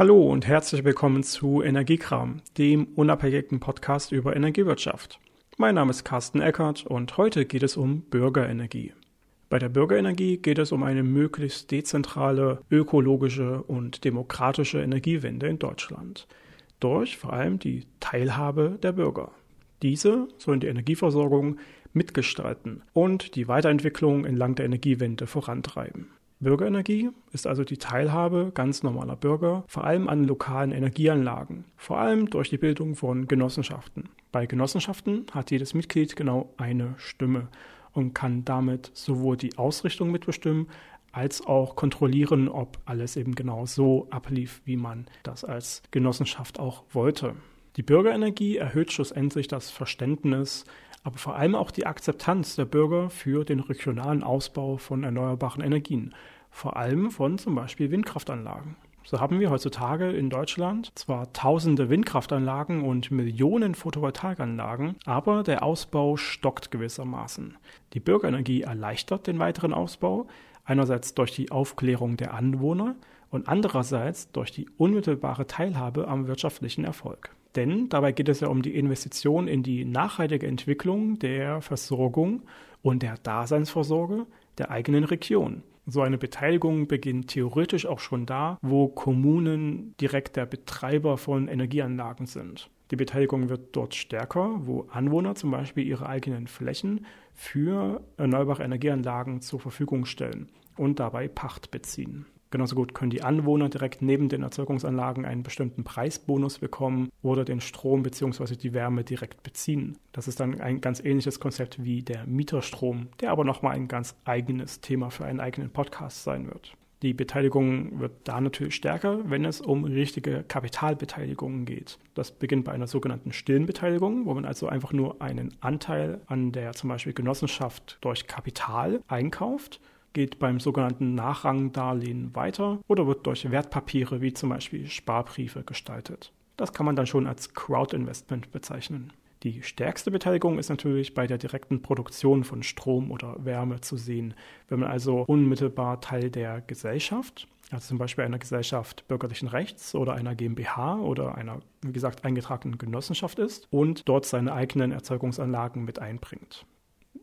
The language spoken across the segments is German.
Hallo und herzlich willkommen zu Energiekram, dem unabhängigen Podcast über Energiewirtschaft. Mein Name ist Carsten Eckert und heute geht es um Bürgerenergie. Bei der Bürgerenergie geht es um eine möglichst dezentrale, ökologische und demokratische Energiewende in Deutschland. Durch vor allem die Teilhabe der Bürger. Diese sollen die Energieversorgung mitgestalten und die Weiterentwicklung entlang der Energiewende vorantreiben. Bürgerenergie ist also die Teilhabe ganz normaler Bürger, vor allem an lokalen Energieanlagen, vor allem durch die Bildung von Genossenschaften. Bei Genossenschaften hat jedes Mitglied genau eine Stimme und kann damit sowohl die Ausrichtung mitbestimmen, als auch kontrollieren, ob alles eben genau so ablief, wie man das als Genossenschaft auch wollte. Die Bürgerenergie erhöht schlussendlich das Verständnis aber vor allem auch die Akzeptanz der Bürger für den regionalen Ausbau von erneuerbaren Energien, vor allem von zum Beispiel Windkraftanlagen. So haben wir heutzutage in Deutschland zwar tausende Windkraftanlagen und Millionen Photovoltaikanlagen, aber der Ausbau stockt gewissermaßen. Die Bürgerenergie erleichtert den weiteren Ausbau, einerseits durch die Aufklärung der Anwohner und andererseits durch die unmittelbare Teilhabe am wirtschaftlichen Erfolg. Denn dabei geht es ja um die Investition in die nachhaltige Entwicklung der Versorgung und der Daseinsvorsorge der eigenen Region. So eine Beteiligung beginnt theoretisch auch schon da, wo Kommunen direkt der Betreiber von Energieanlagen sind. Die Beteiligung wird dort stärker, wo Anwohner zum Beispiel ihre eigenen Flächen für erneuerbare Energieanlagen zur Verfügung stellen und dabei Pacht beziehen. Genauso gut können die Anwohner direkt neben den Erzeugungsanlagen einen bestimmten Preisbonus bekommen oder den Strom bzw. die Wärme direkt beziehen. Das ist dann ein ganz ähnliches Konzept wie der Mieterstrom, der aber nochmal ein ganz eigenes Thema für einen eigenen Podcast sein wird. Die Beteiligung wird da natürlich stärker, wenn es um richtige Kapitalbeteiligungen geht. Das beginnt bei einer sogenannten stillen Beteiligung, wo man also einfach nur einen Anteil an der zum Beispiel Genossenschaft durch Kapital einkauft geht beim sogenannten Nachrangdarlehen weiter oder wird durch Wertpapiere wie zum Beispiel Sparbriefe gestaltet. Das kann man dann schon als Crowd-Investment bezeichnen. Die stärkste Beteiligung ist natürlich bei der direkten Produktion von Strom oder Wärme zu sehen, wenn man also unmittelbar Teil der Gesellschaft, also zum Beispiel einer Gesellschaft bürgerlichen Rechts oder einer GmbH oder einer, wie gesagt, eingetragenen Genossenschaft ist und dort seine eigenen Erzeugungsanlagen mit einbringt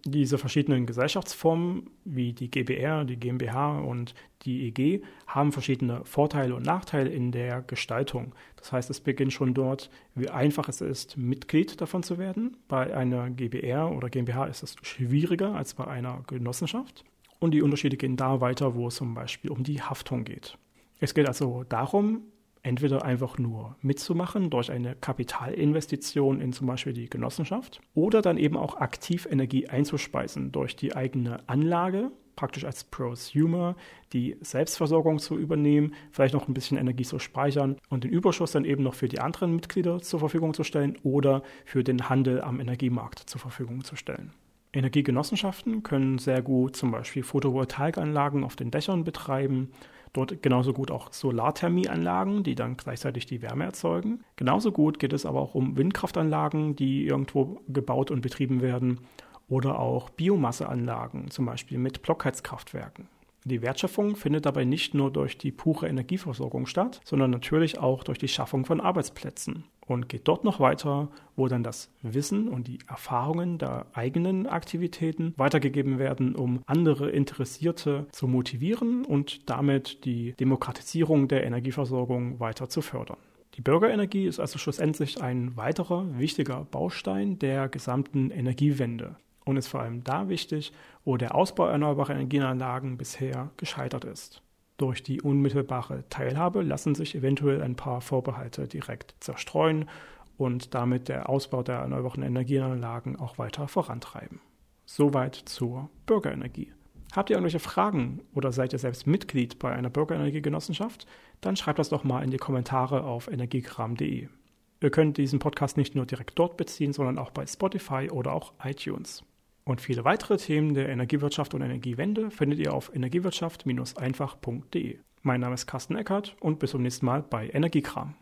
diese verschiedenen Gesellschaftsformen wie die GBR, die GmbH und die EG haben verschiedene Vorteile und Nachteile in der Gestaltung. Das heißt, es beginnt schon dort, wie einfach es ist, Mitglied davon zu werden. Bei einer GBR oder GmbH ist es schwieriger als bei einer Genossenschaft. Und die Unterschiede gehen da weiter, wo es zum Beispiel um die Haftung geht. Es geht also darum, entweder einfach nur mitzumachen durch eine Kapitalinvestition in zum Beispiel die Genossenschaft oder dann eben auch aktiv Energie einzuspeisen durch die eigene Anlage, praktisch als Prosumer die Selbstversorgung zu übernehmen, vielleicht noch ein bisschen Energie zu speichern und den Überschuss dann eben noch für die anderen Mitglieder zur Verfügung zu stellen oder für den Handel am Energiemarkt zur Verfügung zu stellen. Energiegenossenschaften können sehr gut zum Beispiel Photovoltaikanlagen auf den Dächern betreiben Dort genauso gut auch Solarthermieanlagen, die dann gleichzeitig die Wärme erzeugen. Genauso gut geht es aber auch um Windkraftanlagen, die irgendwo gebaut und betrieben werden oder auch Biomasseanlagen, zum Beispiel mit Blockheizkraftwerken. Die Wertschöpfung findet dabei nicht nur durch die pure Energieversorgung statt, sondern natürlich auch durch die Schaffung von Arbeitsplätzen und geht dort noch weiter, wo dann das Wissen und die Erfahrungen der eigenen Aktivitäten weitergegeben werden, um andere Interessierte zu motivieren und damit die Demokratisierung der Energieversorgung weiter zu fördern. Die Bürgerenergie ist also schlussendlich ein weiterer wichtiger Baustein der gesamten Energiewende und ist vor allem da wichtig, wo der Ausbau erneuerbarer Energieanlagen bisher gescheitert ist. Durch die unmittelbare Teilhabe lassen sich eventuell ein paar Vorbehalte direkt zerstreuen und damit der Ausbau der erneuerbaren Energieanlagen auch weiter vorantreiben. Soweit zur Bürgerenergie. Habt ihr irgendwelche Fragen oder seid ihr selbst Mitglied bei einer Bürgerenergiegenossenschaft? Dann schreibt das doch mal in die Kommentare auf energiekram.de. Ihr könnt diesen Podcast nicht nur direkt dort beziehen, sondern auch bei Spotify oder auch iTunes. Und viele weitere Themen der Energiewirtschaft und Energiewende findet ihr auf energiewirtschaft-einfach.de. Mein Name ist Carsten Eckert und bis zum nächsten Mal bei Energiekram.